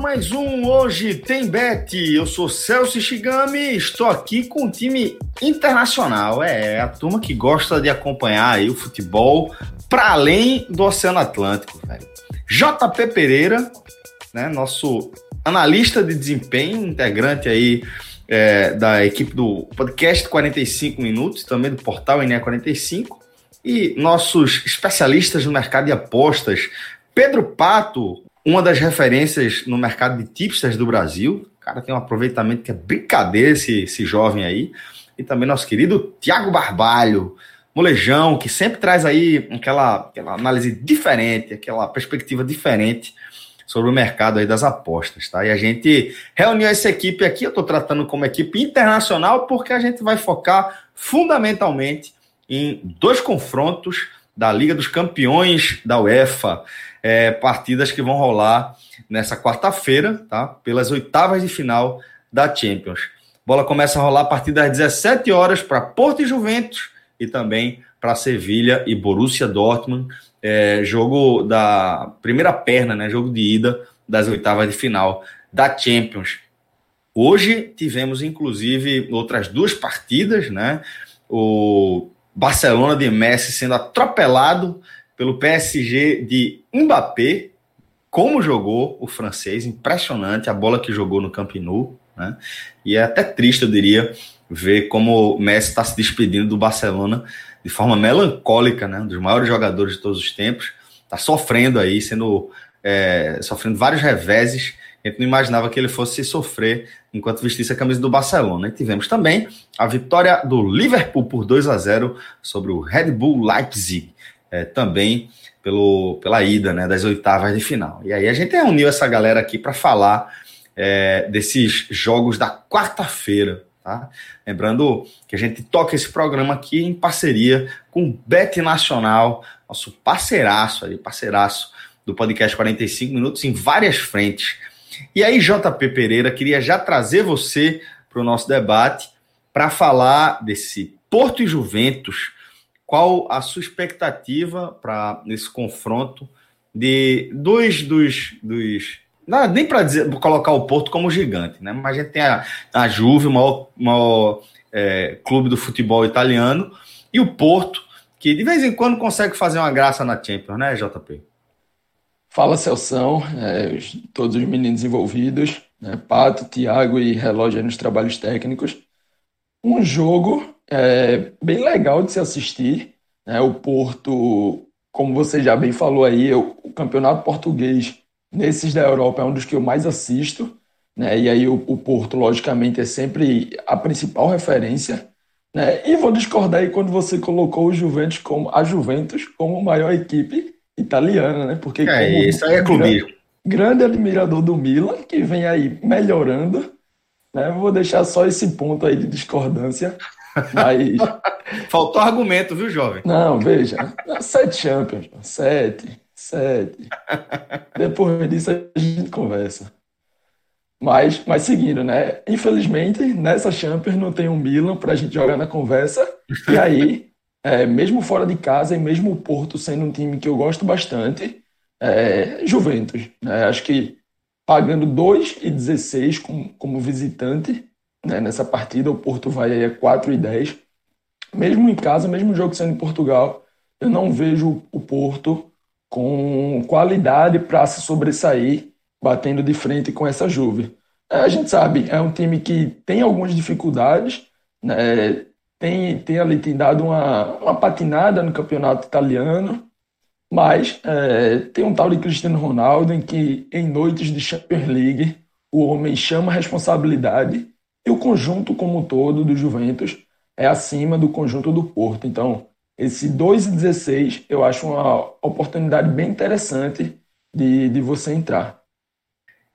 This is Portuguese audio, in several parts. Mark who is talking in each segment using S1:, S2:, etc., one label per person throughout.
S1: Mais um Hoje Tem Bet. Eu sou Celso Shigami, estou aqui com um time internacional. É, a turma que gosta de acompanhar aí o futebol para além do Oceano Atlântico, velho. JP Pereira, né, nosso analista de desempenho, integrante aí é, da equipe do podcast 45 Minutos, também do portal NE45, e nossos especialistas no mercado de apostas, Pedro Pato, uma das referências no mercado de tipsters do Brasil. O cara tem um aproveitamento que é brincadeira, esse, esse jovem aí. E também nosso querido Tiago Barbalho, molejão, que sempre traz aí aquela, aquela análise diferente, aquela perspectiva diferente sobre o mercado aí das apostas, tá? E a gente reuniu essa equipe aqui, eu estou tratando como equipe internacional, porque a gente vai focar fundamentalmente em dois confrontos da Liga dos Campeões da UEFA, é, partidas que vão rolar nessa quarta-feira, tá? Pelas oitavas de final da Champions. bola começa a rolar a partir das 17 horas para Porto e Juventus e também para Sevilha e Borussia Dortmund, é, jogo da primeira perna, né? Jogo de ida das oitavas de final da Champions. Hoje tivemos inclusive outras duas partidas, né? O Barcelona de Messi sendo atropelado pelo PSG de Mbappé, como jogou o francês, impressionante a bola que jogou no Camp Nou, né? E é até triste, eu diria, ver como o Messi está se despedindo do Barcelona de forma melancólica, né? Um dos maiores jogadores de todos os tempos, está sofrendo aí, sendo é, sofrendo vários reveses. A gente não imaginava que ele fosse sofrer enquanto vestisse a camisa do Barcelona. E tivemos também a vitória do Liverpool por 2 a 0 sobre o Red Bull Leipzig é, também pelo, pela ida né, das oitavas de final. E aí a gente reuniu essa galera aqui para falar é, desses jogos da quarta-feira. Tá? Lembrando que a gente toca esse programa aqui em parceria com o Bet Nacional, nosso parceiraço ali, parceiraço do podcast 45 Minutos em várias frentes. E aí, JP Pereira, queria já trazer você para o nosso debate para falar desse Porto e Juventus qual a sua expectativa para esse confronto de dois dos. dos não, nem para colocar o Porto como gigante, né? Mas a gente tem a, a Juve, o maior, maior é, clube do futebol italiano, e o Porto, que de vez em quando consegue fazer uma graça na Champions, né, JP?
S2: Fala, Celção, é, todos os meninos envolvidos, né, Pato, Thiago e Relógio nos trabalhos técnicos. Um jogo é bem legal de se assistir. Né? O Porto, como você já bem falou aí, o, o campeonato português, nesses da Europa, é um dos que eu mais assisto. Né? E aí o, o Porto, logicamente, é sempre a principal referência. Né? E vou discordar aí quando você colocou o Juventus como, a Juventus como maior equipe italiana, né? Porque
S1: é, isso aí é clubismo.
S2: Grande, grande admirador do Milan, que vem aí melhorando. Né? Vou deixar só esse ponto aí de discordância. Mas...
S1: Faltou argumento, viu, jovem?
S2: Não, veja. Sete Champions. Sete. Sete. Depois disso a gente conversa. Mas, mas seguindo, né? Infelizmente, nessa Champions não tem um Milan para a gente jogar na conversa. E aí, é, mesmo fora de casa e mesmo o Porto sendo um time que eu gosto bastante, é, Juventus. Né? Acho que pagando 2,16 como, como visitante, né, nessa partida. O Porto vai aí a 4 e 10. Mesmo em casa, mesmo jogo sendo em Portugal, eu não vejo o Porto com qualidade para se sobressair batendo de frente com essa Juve. É, a gente sabe, é um time que tem algumas dificuldades, né, tem, tem ali tem dado uma, uma patinada no campeonato italiano, Mas é, tem um tal de Cristiano Ronaldo em que, em noites de Champions League, o homem chama a responsabilidade e o conjunto como um todo do Juventus é acima do conjunto do Porto. Então, esse 2 e 16 eu acho uma oportunidade bem interessante de, de você entrar.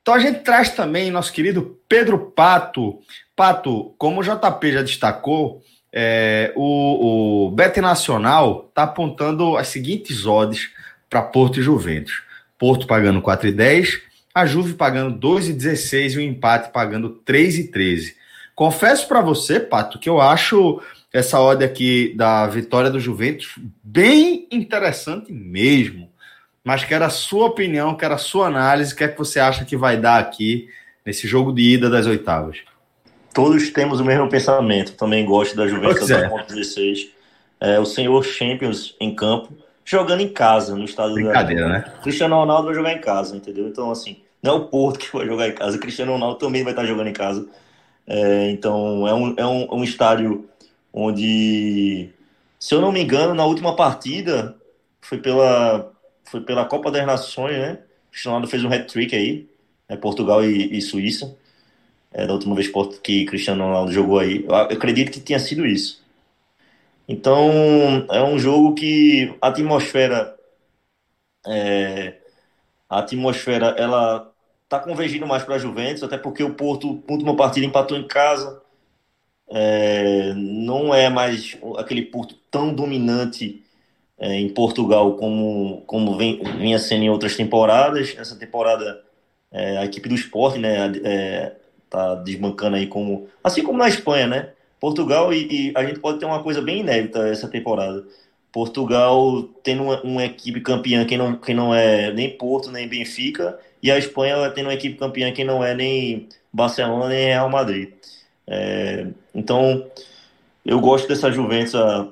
S1: Então a gente traz também nosso querido Pedro Pato. Pato, como o JP já destacou, é, o, o Bet Nacional está apontando as seguintes odds para Porto e Juventus. Porto pagando 4,10, a Juve pagando 2,16 e o empate pagando 3,13. Confesso para você, Pato, que eu acho essa odd aqui da vitória do Juventus bem interessante mesmo. Mas quero a sua opinião, quero a sua análise, o que é que você acha que vai dar aqui nesse jogo de ida das oitavas?
S3: todos temos o mesmo pensamento. Também gosto da Juventus é. 16. É, o senhor Champions em campo, jogando em casa, no estado
S1: Brincadeira, da... né?
S3: Cristiano Ronaldo vai jogar em casa, entendeu? Então, assim, não é o Porto que vai jogar em casa, o Cristiano Ronaldo também vai estar jogando em casa. É, então, é um, é um, um estádio onde, se eu não me engano, na última partida, foi pela, foi pela Copa das Nações, né? O Cristiano Ronaldo fez um hat-trick aí, é Portugal e, e Suíça é, da última vez que Cristiano Ronaldo jogou aí. Eu acredito que tinha sido isso. Então, é um jogo que a atmosfera é, a atmosfera ela tá convergindo mais para a Juventus, até porque o Porto, última partida empatou em casa. É, não é mais aquele Porto tão dominante é, em Portugal como, como vem, vinha sendo em outras temporadas. Essa temporada, é, a equipe do esporte, né, é, tá desbancando aí como. Assim como na Espanha, né? Portugal e, e, a gente pode ter uma coisa bem inédita essa temporada. Portugal tendo uma, uma, equipe campeã que não, que não é nem Porto nem Benfica, e a Espanha tendo uma equipe campeã que não é nem Barcelona nem Real Madrid. É, então, eu gosto dessa Juventus a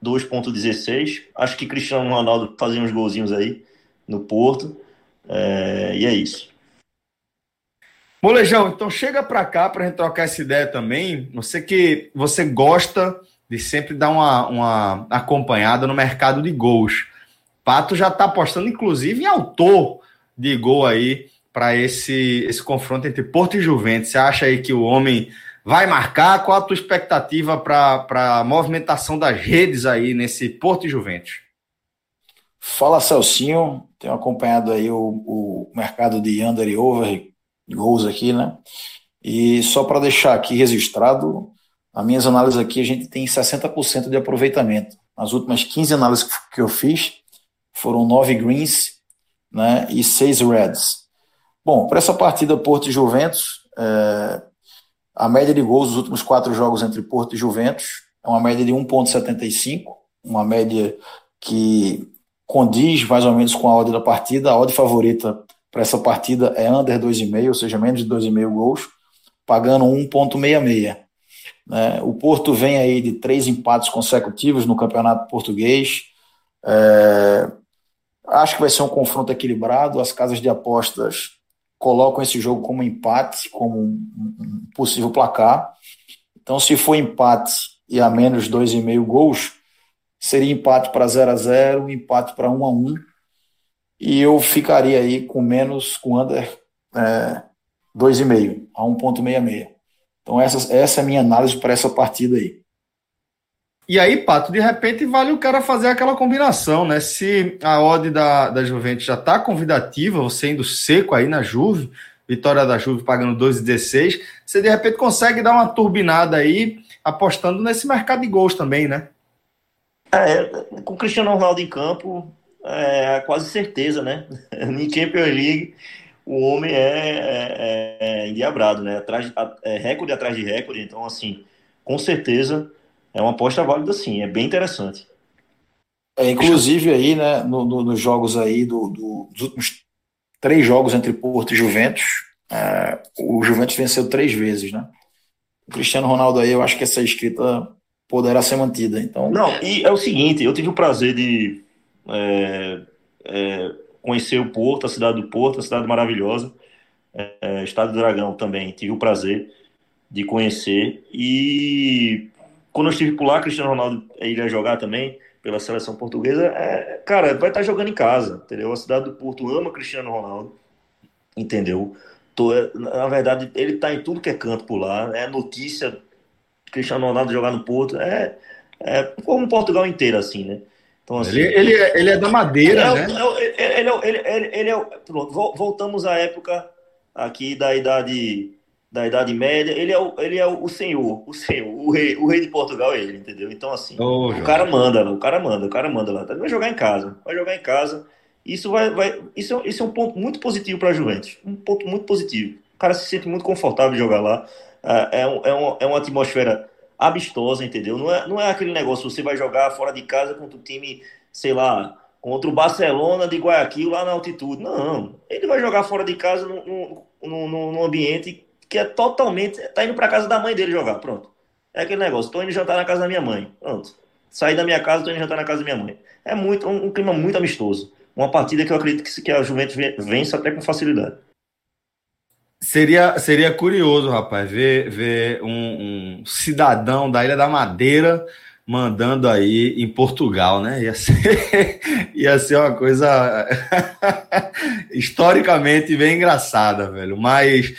S3: 2.16. Acho que Cristiano Ronaldo fazia uns golzinhos aí no Porto. É, e é isso.
S1: Molejão, então chega para cá para a gente trocar essa ideia também. Você que você gosta de sempre dar uma, uma acompanhada no mercado de gols. Pato já está apostando, inclusive, em autor de gol aí para esse, esse confronto entre Porto e Juventus. Você acha aí que o homem vai marcar? Qual a tua expectativa para a movimentação das redes aí nesse Porto e Juventus?
S4: Fala, Celcinho. Tenho acompanhado aí o, o mercado de under e over gols aqui, né? E só para deixar aqui registrado, as minhas análises aqui, a gente tem 60% de aproveitamento. Nas últimas 15 análises que eu fiz, foram 9 greens né, e 6 reds. Bom, para essa partida Porto e Juventus, é, a média de gols dos últimos quatro jogos entre Porto e Juventus é uma média de 1,75, uma média que condiz mais ou menos com a ordem da partida. A ordem favorita para essa partida é under 2,5, ou seja, menos de 2,5 gols, pagando 1,66. Né? O Porto vem aí de três empates consecutivos no Campeonato Português. É... Acho que vai ser um confronto equilibrado. As casas de apostas colocam esse jogo como empate, como um possível placar. Então, se for empate e a menos 2,5 gols, seria empate para 0 a 0 empate para 1 a 1 e eu ficaria aí com menos, com under é, 2,5 a 1,66. Então, essa, essa é a minha análise para essa partida aí.
S1: E aí, Pato, de repente vale o cara fazer aquela combinação, né? Se a odd da, da Juventus já está convidativa, você indo seco aí na Juve, vitória da Juve pagando 2,16, você de repente consegue dar uma turbinada aí, apostando nesse mercado de gols também, né?
S3: É, com o Cristiano Ronaldo em campo, é quase certeza, né? em Champions League, o homem é, é, é endiabrado, né? Atrás, é recorde atrás de recorde. Então, assim, com certeza é uma aposta válida, sim. É bem interessante.
S4: É, inclusive aí, né, no, no, nos jogos aí do, do, dos últimos três jogos entre Porto e Juventus, é, o Juventus venceu três vezes, né? O Cristiano Ronaldo aí, eu acho que essa escrita poderá ser mantida. Então,
S3: não. E é o seguinte, eu tive o prazer de é, é, conhecer o Porto, a cidade do Porto, a cidade maravilhosa, é, Estado do Dragão também, tive o prazer de conhecer. E quando eu estive por lá, Cristiano Ronaldo iria jogar também, pela seleção portuguesa, é, cara, vai estar jogando em casa, entendeu? A cidade do Porto ama Cristiano Ronaldo, entendeu? Tô, na verdade, ele tá em tudo que é canto por lá, é notícia Cristiano Ronaldo jogar no Porto, é, é como Portugal inteiro, assim, né?
S1: Então, assim, ele, ele, é, ele é da Madeira,
S3: é,
S1: né?
S3: É, ele, ele, ele, ele é, voltamos à época aqui da idade da Idade Média, ele é o, ele é o, senhor, o senhor, o rei, o rei de Portugal é ele, entendeu? Então, assim, oh, o cara manda, o cara manda, o cara manda lá. Vai jogar em casa, vai jogar em casa. Isso vai, vai isso, isso é um ponto muito positivo para a Juventus, um ponto muito positivo. O cara se sente muito confortável de jogar lá. É, é, um, é, uma, é uma atmosfera amistosa, entendeu? Não é, não é aquele negócio, você vai jogar fora de casa contra o time, sei lá, contra o Barcelona de Guayaquil lá na altitude. Não, ele vai jogar fora de casa num, num, num ambiente que é totalmente. Tá indo pra casa da mãe dele jogar, pronto. É aquele negócio, tô indo jantar na casa da minha mãe. Pronto. Saí da minha casa, tô indo jantar na casa da minha mãe. É muito, um, um clima muito amistoso. Uma partida que eu acredito que, que a Juventus vence até com facilidade.
S1: Seria, seria curioso, rapaz, ver, ver um, um, cidadão da Ilha da Madeira mandando aí em Portugal, né? Ia ser, ia ser uma coisa historicamente bem engraçada, velho. Mas,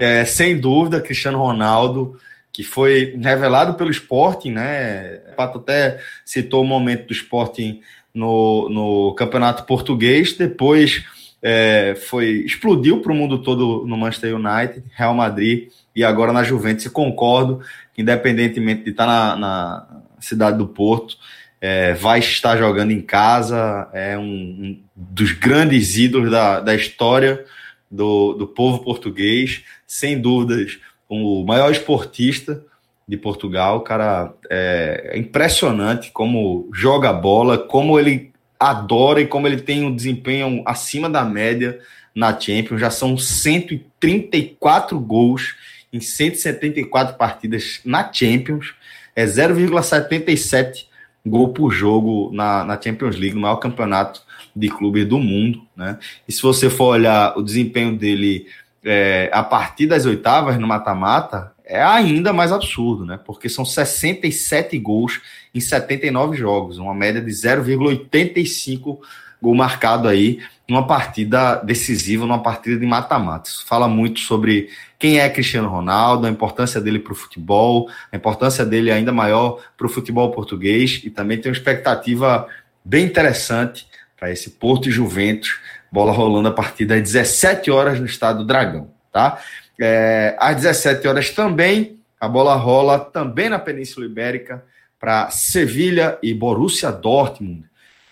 S1: é, sem dúvida, Cristiano Ronaldo, que foi revelado pelo Sporting, né? O Pato até citou o momento do Sporting no, no Campeonato Português, depois é, foi explodiu para o mundo todo no Manchester United, Real Madrid e agora na Juventus. E concordo que, independentemente de estar na, na cidade do Porto, é, vai estar jogando em casa. É um, um dos grandes ídolos da, da história do, do povo português, sem dúvidas, o maior esportista de Portugal. Cara, é, é impressionante como joga bola, como ele adora e como ele tem um desempenho acima da média na Champions. Já são 134 gols em 174 partidas na Champions. É 0,77 gol por jogo na, na Champions League, no maior campeonato de clubes do mundo. Né? E se você for olhar o desempenho dele é, a partir das oitavas no mata-mata, é ainda mais absurdo, né? Porque são 67 gols em 79 jogos, uma média de 0,85 gol marcado aí numa partida decisiva, numa partida de mata-mata. Isso fala muito sobre quem é Cristiano Ronaldo, a importância dele para o futebol, a importância dele ainda maior para o futebol português e também tem uma expectativa bem interessante para esse Porto e Juventus, bola rolando a partir das 17 horas no estado do Dragão, tá? É, às 17 horas também, a bola rola também na Península Ibérica para Sevilha e Borussia Dortmund.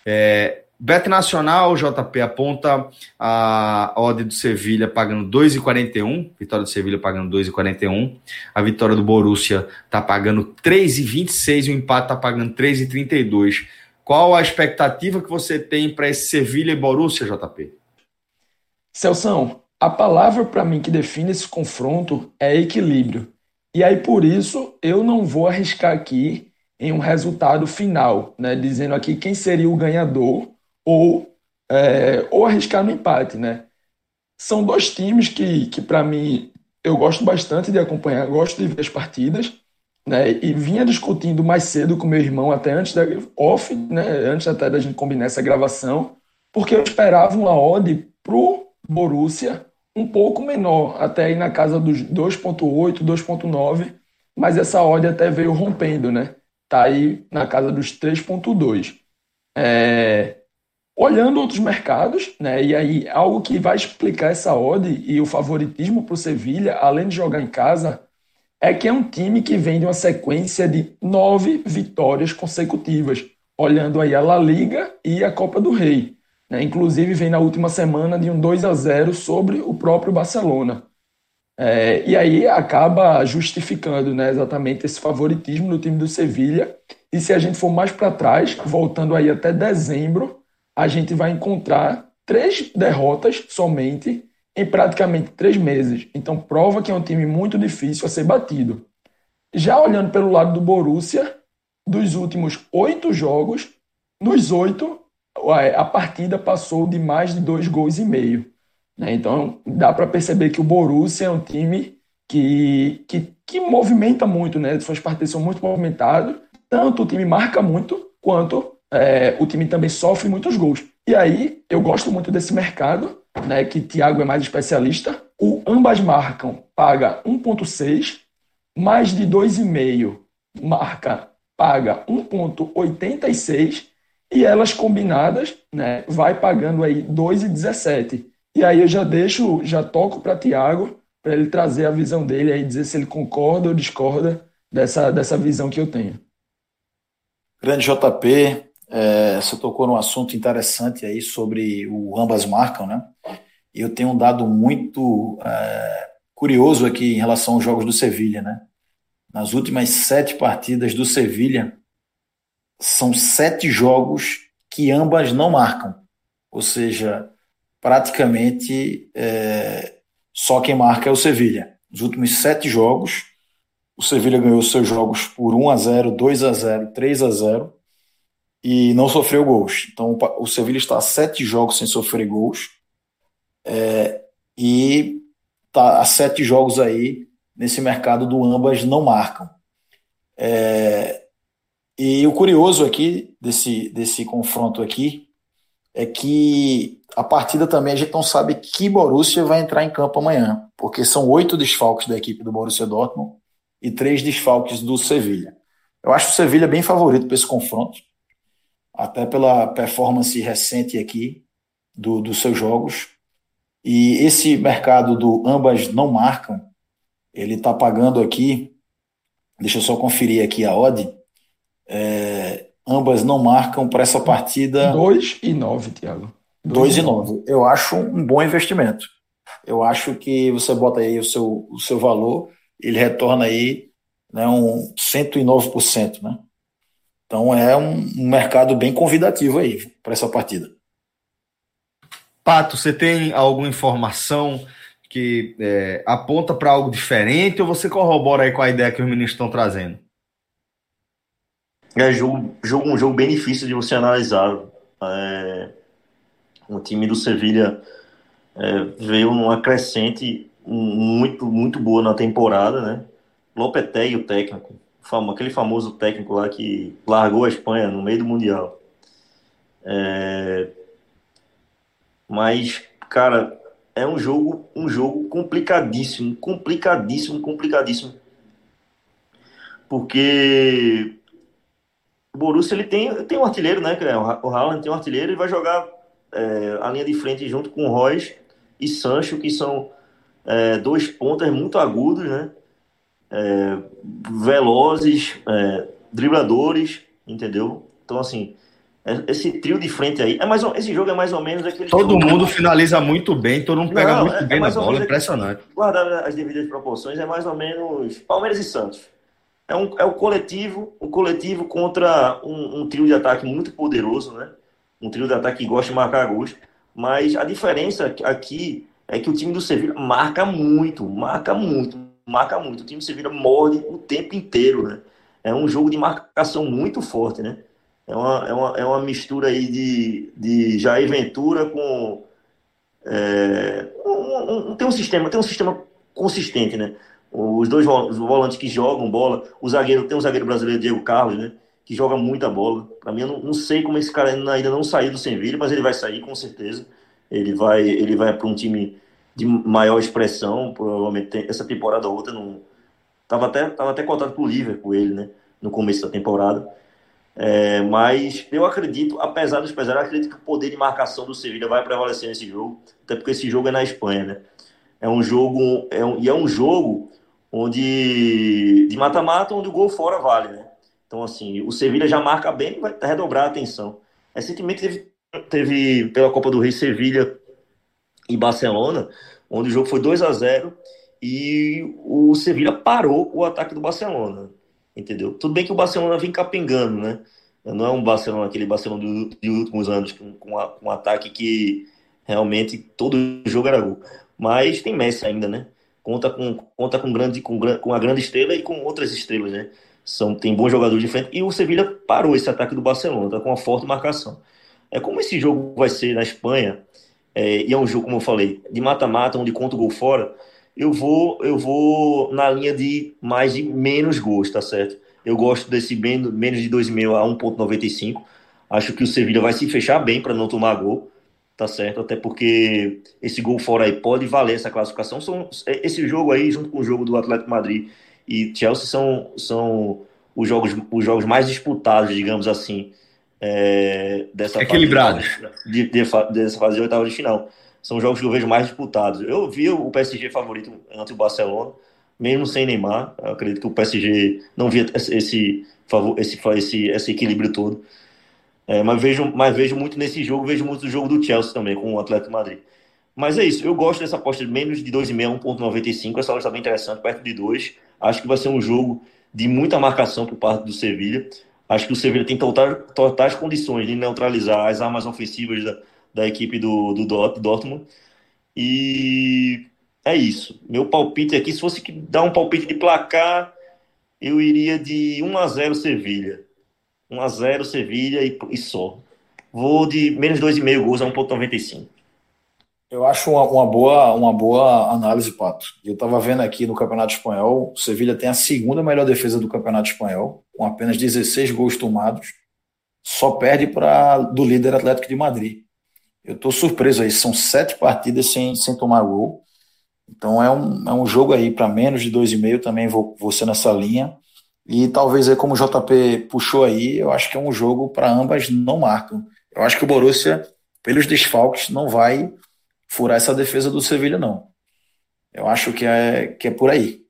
S1: É, Bet Nacional, JP aponta a odd do Sevilha pagando 2,41, vitória do Sevilha pagando 2,41, a vitória do Borussia está pagando 3,26 e o empate está pagando 3,32. Qual a expectativa que você tem para esse Sevilha e Borussia, JP?
S2: Celção, a palavra para mim que define esse confronto é equilíbrio. E aí por isso eu não vou arriscar aqui em um resultado final, né, dizendo aqui quem seria o ganhador ou é, ou arriscar no empate, né? São dois times que, que para mim eu gosto bastante de acompanhar, gosto de ver as partidas, né? E vinha discutindo mais cedo com meu irmão até antes da off, né? Antes até da gente combinar essa gravação, porque eu esperava uma odd pro Borussia um pouco menor, até aí na casa dos 2.8, 2.9, mas essa odd até veio rompendo, né? Tá aí na casa dos 3.2. É... Olhando outros mercados, né? E aí algo que vai explicar essa odd e o favoritismo para o Sevilha, além de jogar em casa, é que é um time que vem de uma sequência de nove vitórias consecutivas, olhando aí a La Liga e a Copa do Rei. Né? Inclusive, vem na última semana de um 2 a 0 sobre o próprio Barcelona. É, e aí acaba justificando né, exatamente esse favoritismo do time do Sevilha. E se a gente for mais para trás, voltando aí até dezembro, a gente vai encontrar três derrotas somente em praticamente três meses. Então prova que é um time muito difícil a ser batido. Já olhando pelo lado do Borussia, dos últimos oito jogos, nos oito a partida passou de mais de dois gols e meio. Né? Então dá para perceber que o Borussia é um time que, que, que movimenta muito, né? Suas partidas são muito movimentadas. Tanto o time marca muito, quanto é, o time também sofre muitos gols. E aí, eu gosto muito desse mercado, né, que Thiago é mais especialista. O ambas marcam paga 1.6, mais de 2,5 marca paga 1.86 e elas combinadas, né, vai pagando aí 2,17. E aí eu já deixo, já toco para Thiago para ele trazer a visão dele aí dizer se ele concorda ou discorda dessa dessa visão que eu tenho.
S4: Grande JP, é, você tocou num assunto interessante aí sobre o ambas marcam, né? Eu tenho um dado muito é, curioso aqui em relação aos jogos do Sevilha, né? Nas últimas sete partidas do Sevilha, são sete jogos que ambas não marcam. Ou seja, praticamente é, só quem marca é o Sevilha. Nos últimos sete jogos, o Sevilha ganhou seus jogos por 1 a 0, 2 a 0, 3 a 0 e não sofreu gols. Então o Sevilha está a sete jogos sem sofrer gols é, e está a sete jogos aí nesse mercado do ambas não marcam. É, e o curioso aqui desse, desse confronto aqui é que a partida também a gente não sabe que Borussia vai entrar em campo amanhã, porque são oito desfalques da equipe do Borussia Dortmund e três desfalques do Sevilha. Eu acho o Sevilha bem favorito para esse confronto, até pela performance recente aqui do, dos seus jogos. E esse mercado do ambas não marcam, ele está pagando aqui, deixa eu só conferir aqui a odd, é, ambas não marcam para essa partida.
S2: 2 e 9, Thiago.
S4: 2 e 9. Eu acho um bom investimento. Eu acho que você bota aí o seu, o seu valor, ele retorna aí né, um 109%. Né? Então é um, um mercado bem convidativo aí para essa partida.
S1: Pato, você tem alguma informação que é, aponta para algo diferente ou você corrobora aí com a ideia que os meninos estão trazendo?
S3: É jogo, jogo, um jogo bem difícil de você analisar. É, o time do Sevilha é, veio numa crescente muito, muito boa na temporada, né? Lopetegui, o técnico, aquele famoso técnico lá que largou a Espanha no meio do Mundial. É, mas, cara, é um jogo, um jogo complicadíssimo, complicadíssimo, complicadíssimo. Porque o Borussia ele tem, tem um artilheiro, né? É o Haaland tem um artilheiro e vai jogar é, a linha de frente junto com o Royce e Sancho, que são é, dois pontas muito agudos, né? É, velozes, é, dribladores, entendeu? Então, assim, é, esse trio de frente aí, é mais esse jogo é mais ou menos aquele.
S1: Todo mundo finaliza muito bem, todo mundo pega Não, muito bem na bola, impressionante.
S3: Guardar as devidas proporções, é mais ou menos Palmeiras e Santos é, um, é o coletivo, o coletivo contra um, um, trio de ataque muito poderoso, né? Um trio de ataque que gosta de marcar gols. Mas a diferença aqui é que o time do Sevilla marca muito, marca muito, marca muito. O time do Sevilla morde o tempo inteiro, né? É um jogo de marcação muito forte, né? É uma, é uma, é uma mistura aí de, de Jair Ventura com. É, um, um, tem um sistema, tem um sistema consistente, né? Os dois volantes que jogam bola, o zagueiro, tem um zagueiro brasileiro, Diego Carlos, né? Que joga muita bola. Para mim, eu não, não, sei como esse cara ainda não saiu do Sevilha, mas ele vai sair com certeza. Ele vai, ele vai para um time de maior expressão, provavelmente essa temporada ou outra não tava até tava até contado pro Liverpool ele, né, no começo da temporada. É, mas eu acredito, apesar dos pesares, acredito que o poder de marcação do Sevilha vai prevalecer nesse jogo, até porque esse jogo é na Espanha, né? É um jogo, é um, e é um jogo onde de mata-mata, onde o gol fora vale, né? Então, assim, o Sevilha já marca bem vai redobrar a atenção. Recentemente teve, teve pela Copa do Rei Sevilha e Barcelona, onde o jogo foi 2 a 0 e o Sevilha parou o ataque do Barcelona, entendeu? Tudo bem que o Barcelona vem capengando, né? Não é um Barcelona, aquele Barcelona dos últimos anos, com, com, a, com um ataque que realmente todo jogo era gol. Mas tem Messi ainda, né? conta com conta com grande com, com a grande estrela e com outras estrelas, né? São tem bons jogadores de frente e o Sevilha parou esse ataque do Barcelona, tá com uma forte marcação. É como esse jogo vai ser na Espanha é, e é um jogo como eu falei de mata-mata onde conta o gol fora. Eu vou eu vou na linha de mais de menos gols, tá certo? Eu gosto desse menos de 2,5 a 1,95. Acho que o Sevilha vai se fechar bem para não tomar gol, tá certo? Até porque esse gol fora aí pode valer essa classificação. São, esse jogo aí, junto com o jogo do Atlético Madrid e Chelsea, são, são os, jogos, os jogos mais disputados, digamos assim, é, dessa
S1: Equilibrados.
S3: Fase, de, de, dessa fase de oitava de final. São jogos que eu vejo mais disputados. Eu vi o PSG favorito ante o Barcelona, mesmo sem Neymar. Eu acredito que o PSG não via esse, esse, esse, esse equilíbrio todo. É, mas, vejo, mas vejo muito nesse jogo, vejo muito o jogo do Chelsea também, com o Atlético Madrid. Mas é isso, eu gosto dessa aposta de menos de 2,5, 1,95. Essa hora está bem interessante, perto de 2. Acho que vai ser um jogo de muita marcação por parte do Sevilha. Acho que o Sevilha tem totais condições de neutralizar as armas ofensivas da, da equipe do, do Dortmund. E é isso. Meu palpite aqui, se fosse dar um palpite de placar, eu iria de 1 a 0 Sevilha. 1 a 0 Sevilha e, e só. Vou de menos 2,5 gols a 1,95.
S4: Eu acho uma, uma, boa, uma boa análise, Pato. Eu estava vendo aqui no Campeonato Espanhol, o Sevilha tem a segunda melhor defesa do Campeonato Espanhol, com apenas 16 gols tomados, só perde para do líder Atlético de Madrid. Eu estou surpreso aí, são sete partidas sem, sem tomar gol. Então é um, é um jogo aí para menos de 2,5, também vou, vou ser nessa linha. E talvez aí, como o JP puxou aí, eu acho que é um jogo para ambas não marcam. Eu acho que o Borussia, pelos desfalques, não vai furar essa defesa do Sevilha, não. Eu acho que é, que é por aí.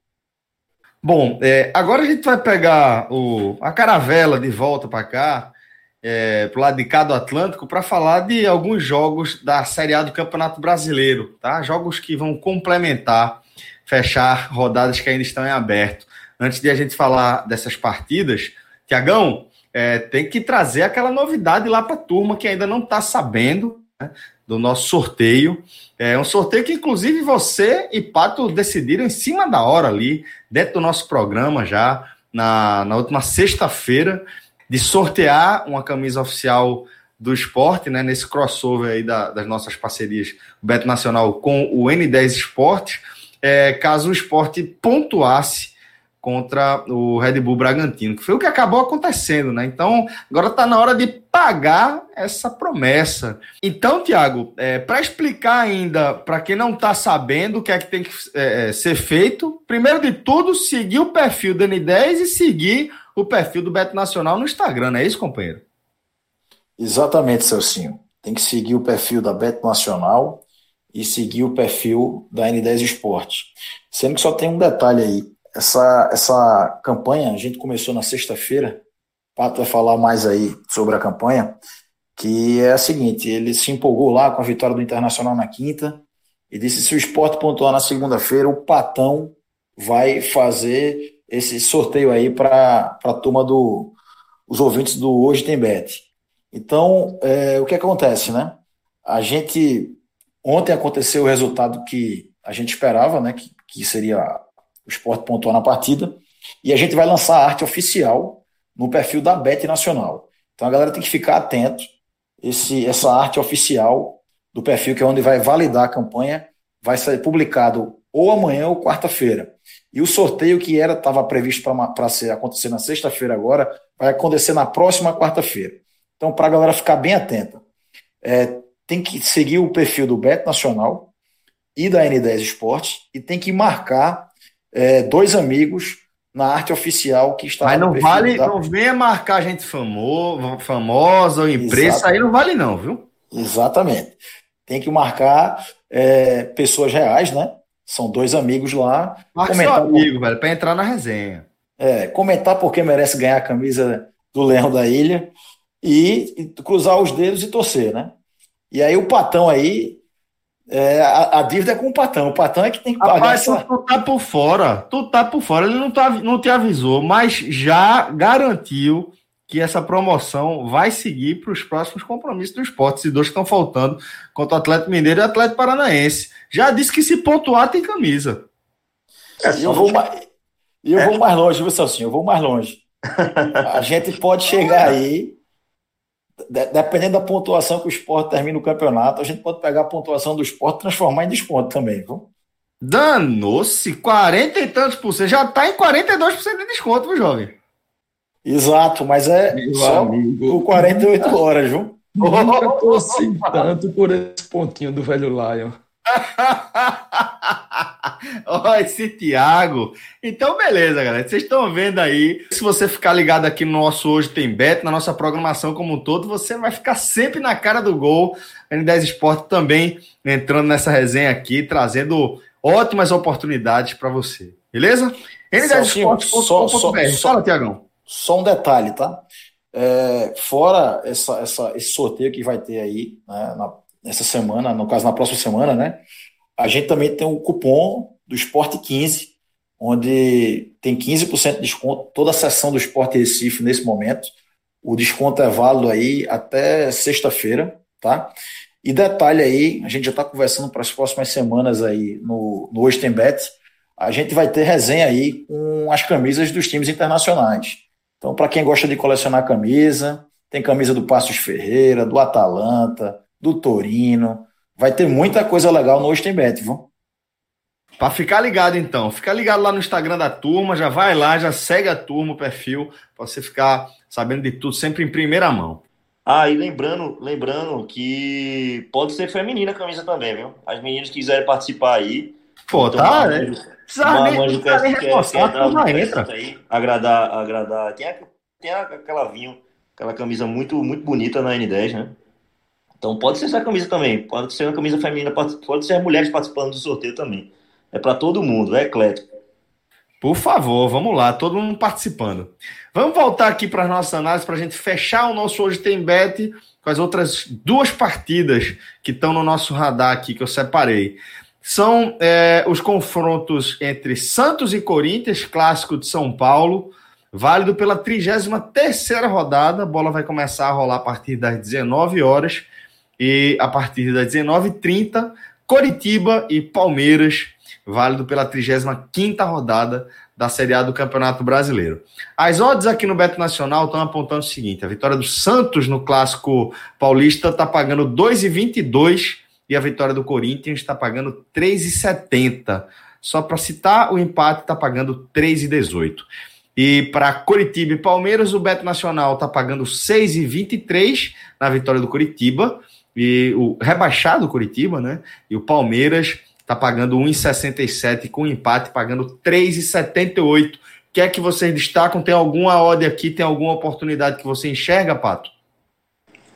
S1: Bom, é, agora a gente vai pegar o, a caravela de volta para cá, é, para o lado de cá do Atlântico, para falar de alguns jogos da Série A do Campeonato Brasileiro, tá? Jogos que vão complementar, fechar rodadas que ainda estão em aberto antes de a gente falar dessas partidas, Tiagão, é, tem que trazer aquela novidade lá para a turma que ainda não está sabendo né, do nosso sorteio. É um sorteio que, inclusive, você e Pato decidiram em cima da hora ali, dentro do nosso programa já, na, na última sexta-feira, de sortear uma camisa oficial do esporte, né, nesse crossover aí da, das nossas parcerias Beto Nacional com o N10 Esporte, é, caso o esporte pontuasse contra o Red Bull Bragantino, que foi o que acabou acontecendo, né? Então, agora está na hora de pagar essa promessa. Então, Tiago, é, para explicar ainda para quem não está sabendo o que é que tem que é, é, ser feito, primeiro de tudo, seguir o perfil do N10 e seguir o perfil do Beto Nacional no Instagram, não é isso, companheiro?
S4: Exatamente, Celcinho. Tem que seguir o perfil da Beto Nacional e seguir o perfil da N10 Esporte. Sendo que só tem um detalhe aí essa, essa campanha, a gente começou na sexta-feira, o Pato vai falar mais aí sobre a campanha, que é a seguinte, ele se empolgou lá com a vitória do Internacional na quinta, e disse se o esporte pontuar na segunda-feira, o Patão vai fazer esse sorteio aí para a turma do os ouvintes do Hoje Tem Bet. Então, é, o que acontece, né? A gente ontem aconteceu o resultado que a gente esperava, né? Que, que seria o esporte pontuar na partida. E a gente vai lançar a arte oficial no perfil da Bet Nacional. Então a galera tem que ficar atento. Esse, essa arte oficial do perfil, que é onde vai validar a campanha, vai ser publicado ou amanhã ou quarta-feira. E o sorteio que era estava previsto para acontecer na sexta-feira agora, vai acontecer na próxima quarta-feira. Então, para a galera ficar bem atenta, é, tem que seguir o perfil do Bet Nacional e da N10 Esporte e tem que marcar é, dois amigos na arte oficial que está.
S1: Mas não vale, da... não venha marcar gente famoso, famosa ou imprensa, aí não vale não, viu?
S4: Exatamente. Tem que marcar é, pessoas reais, né? São dois amigos lá.
S1: Marca seu amigo, por... velho, para entrar na resenha.
S4: É, comentar porque merece ganhar a camisa do Leão da Ilha e, e cruzar os dedos e torcer, né? E aí o Patão aí é, a, a, dívida é com o Patão. O Patão é que tem que pagar
S1: Rapaz, essa... tu, tu tá por fora. Tu tá por fora. Ele não, tá, não te avisou, mas já garantiu que essa promoção vai seguir para os próximos compromissos do esporte. Esses dois que estão faltando contra o Atlético Mineiro e o Atlético Paranaense. Já disse que se pontuar tem camisa.
S4: É, eu vou, mais, eu é. vou mais longe, viu, Celcinho? Eu vou mais longe. A gente pode chegar aí dependendo da pontuação que o esporte termina o campeonato, a gente pode pegar a pontuação do esporte e transformar em desconto também, viu?
S1: Danou-se, 40 e tantos por cento. Já está em 42% de desconto, viu, jovem?
S4: Exato, mas é Meu só amigo. por 48 horas, viu?
S2: Nunca torci tanto por esse pontinho do velho Lion.
S1: Olha esse Thiago. Então, beleza, galera. Vocês estão vendo aí. Se você ficar ligado aqui no nosso Hoje Tem Bet, na nossa programação como um todo, você vai ficar sempre na cara do gol. N10 Esporte também entrando nessa resenha aqui, trazendo ótimas oportunidades para você. Beleza?
S4: N10 Esporte. Só, só, Fala, Tiagão. Só um detalhe, tá? É, fora essa, essa, esse sorteio que vai ter aí né, na, nessa semana, no caso na próxima semana, né? A gente também tem o cupom do Esporte 15, onde tem 15% de desconto, toda a sessão do Esporte Recife nesse momento. O desconto é válido aí até sexta-feira, tá? E detalhe aí, a gente já está conversando para as próximas semanas aí no, no Hoje Bet, a gente vai ter resenha aí com as camisas dos times internacionais. Então, para quem gosta de colecionar camisa, tem camisa do Passos Ferreira, do Atalanta, do Torino. Vai ter muita coisa legal no Ostenbet, viu?
S1: Para ficar ligado, então, fica ligado lá no Instagram da turma, já vai lá, já segue a turma, o perfil, para você ficar sabendo de tudo sempre em primeira mão.
S3: Ah, e lembrando, lembrando que pode ser feminina a camisa também, viu? As meninas que quiserem participar aí.
S1: Pô, então, tá, né?
S3: Precisa nem, nem reforçar, quer, quer já entra. Aí, agradar, agradar. Tem, a, tem aquela vinho, aquela camisa muito, muito bonita na N10, né? Então pode ser essa camisa também, pode ser uma camisa feminina, pode ser mulheres participando do sorteio também. É para todo mundo, é eclético.
S1: Por favor, vamos lá, todo mundo participando. Vamos voltar aqui para a nossa análise para a gente fechar o nosso Hoje Tem Bet com as outras duas partidas que estão no nosso radar aqui que eu separei. São é, os confrontos entre Santos e Corinthians, clássico de São Paulo, válido pela 33 rodada. A bola vai começar a rolar a partir das 19 horas. E a partir das 19h30, Coritiba e Palmeiras, válido pela 35 rodada da Série A do Campeonato Brasileiro. As odds aqui no Beto Nacional estão apontando o seguinte: a vitória do Santos no Clássico Paulista está pagando 2,22 e a vitória do Corinthians está pagando 3,70. Só para citar, o empate está pagando 3,18. E para Coritiba e Palmeiras, o Beto Nacional está pagando 6,23 na vitória do Coritiba e o rebaixado Curitiba, né? E o Palmeiras está pagando 1,67 com empate pagando 3,78. O que é que vocês destacam? Tem alguma odd aqui? Tem alguma oportunidade que você enxerga, Pato?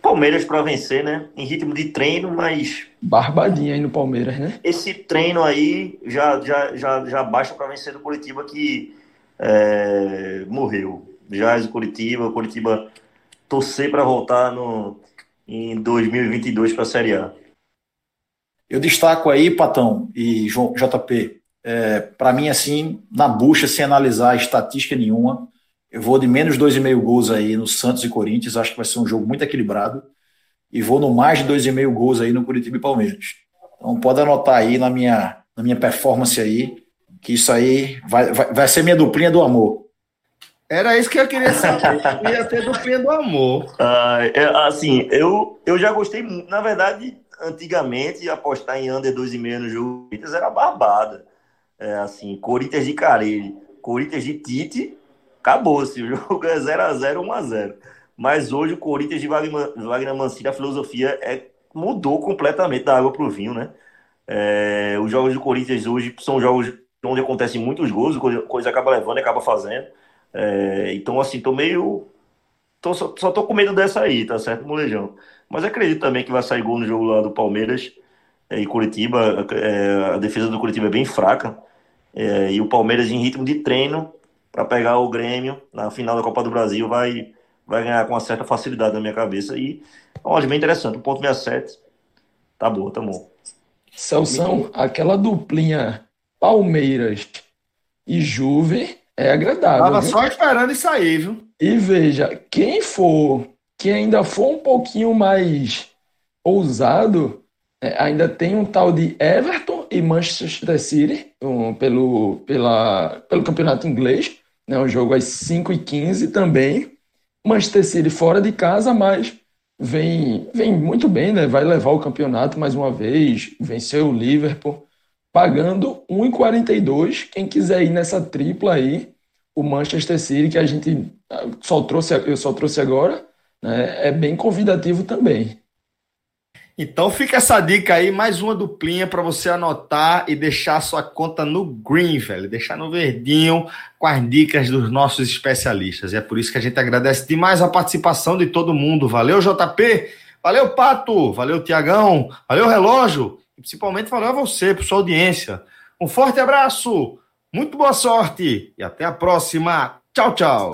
S3: Palmeiras para vencer, né? Em ritmo de treino, mas
S2: barbadinha aí no Palmeiras, né?
S3: Esse treino aí já já já, já baixa para vencer do Curitiba que é, morreu. Já é do Curitiba, o Curitiba torcer para voltar no em 2022 para a Série A.
S4: Eu destaco aí, Patão e JP, é, para mim, assim, na bucha, sem analisar estatística nenhuma, eu vou de menos 2,5 gols aí no Santos e Corinthians, acho que vai ser um jogo muito equilibrado, e vou no mais de 2,5 gols aí no Curitiba e Palmeiras. Então pode anotar aí na minha, na minha performance aí, que isso aí vai, vai, vai ser minha duplinha do amor.
S1: Era isso que eu queria saber. Eu ia ter duplinha do amor.
S3: Ah, é, assim, eu, eu já gostei muito. Na verdade, antigamente, apostar em under 2,5 no jogo Corinthians era barbada. É, assim, Corinthians de Carelli, Corinthians de Tite, acabou-se. O jogo é 0x0, 1x0. Mas hoje o Corinthians de Wagner, Wagner Mancini, a filosofia é, mudou completamente da água para o vinho, né? É, os jogos do Corinthians hoje são jogos onde acontecem muitos gols, o Corinthians acaba levando e acaba fazendo. É, então, assim, tô meio. Tô, só, só tô com medo dessa aí, tá certo, molejão? Mas acredito também que vai sair gol no jogo lá do Palmeiras é, e Curitiba. É, a defesa do Curitiba é bem fraca. É, e o Palmeiras, em ritmo de treino, para pegar o Grêmio na final da Copa do Brasil, vai, vai ganhar com uma certa facilidade na minha cabeça. E é uma bem interessante. O ponto 67 tá boa, tá bom.
S2: Celção, aquela duplinha Palmeiras e Juve é agradável.
S1: Tava viu? só esperando isso aí, viu?
S2: E veja, quem for, que ainda for um pouquinho mais ousado, é, ainda tem um tal de Everton e Manchester City um, pelo, pela, pelo campeonato inglês. Né, um jogo às 5h15 também. Manchester City fora de casa, mas vem, vem muito bem, né? Vai levar o campeonato mais uma vez, venceu o Liverpool pagando 1,42. Quem quiser ir nessa tripla aí, o Manchester City, que a gente só trouxe, eu só trouxe agora, né, é bem convidativo também.
S1: Então fica essa dica aí, mais uma duplinha para você anotar e deixar sua conta no green, velho, deixar no verdinho com as dicas dos nossos especialistas. E é por isso que a gente agradece demais a participação de todo mundo. Valeu, JP, valeu, Pato, valeu, Tiagão, valeu, Relógio, e principalmente valeu a você por sua audiência. Um forte abraço, muito boa sorte e até a próxima. Tchau, tchau.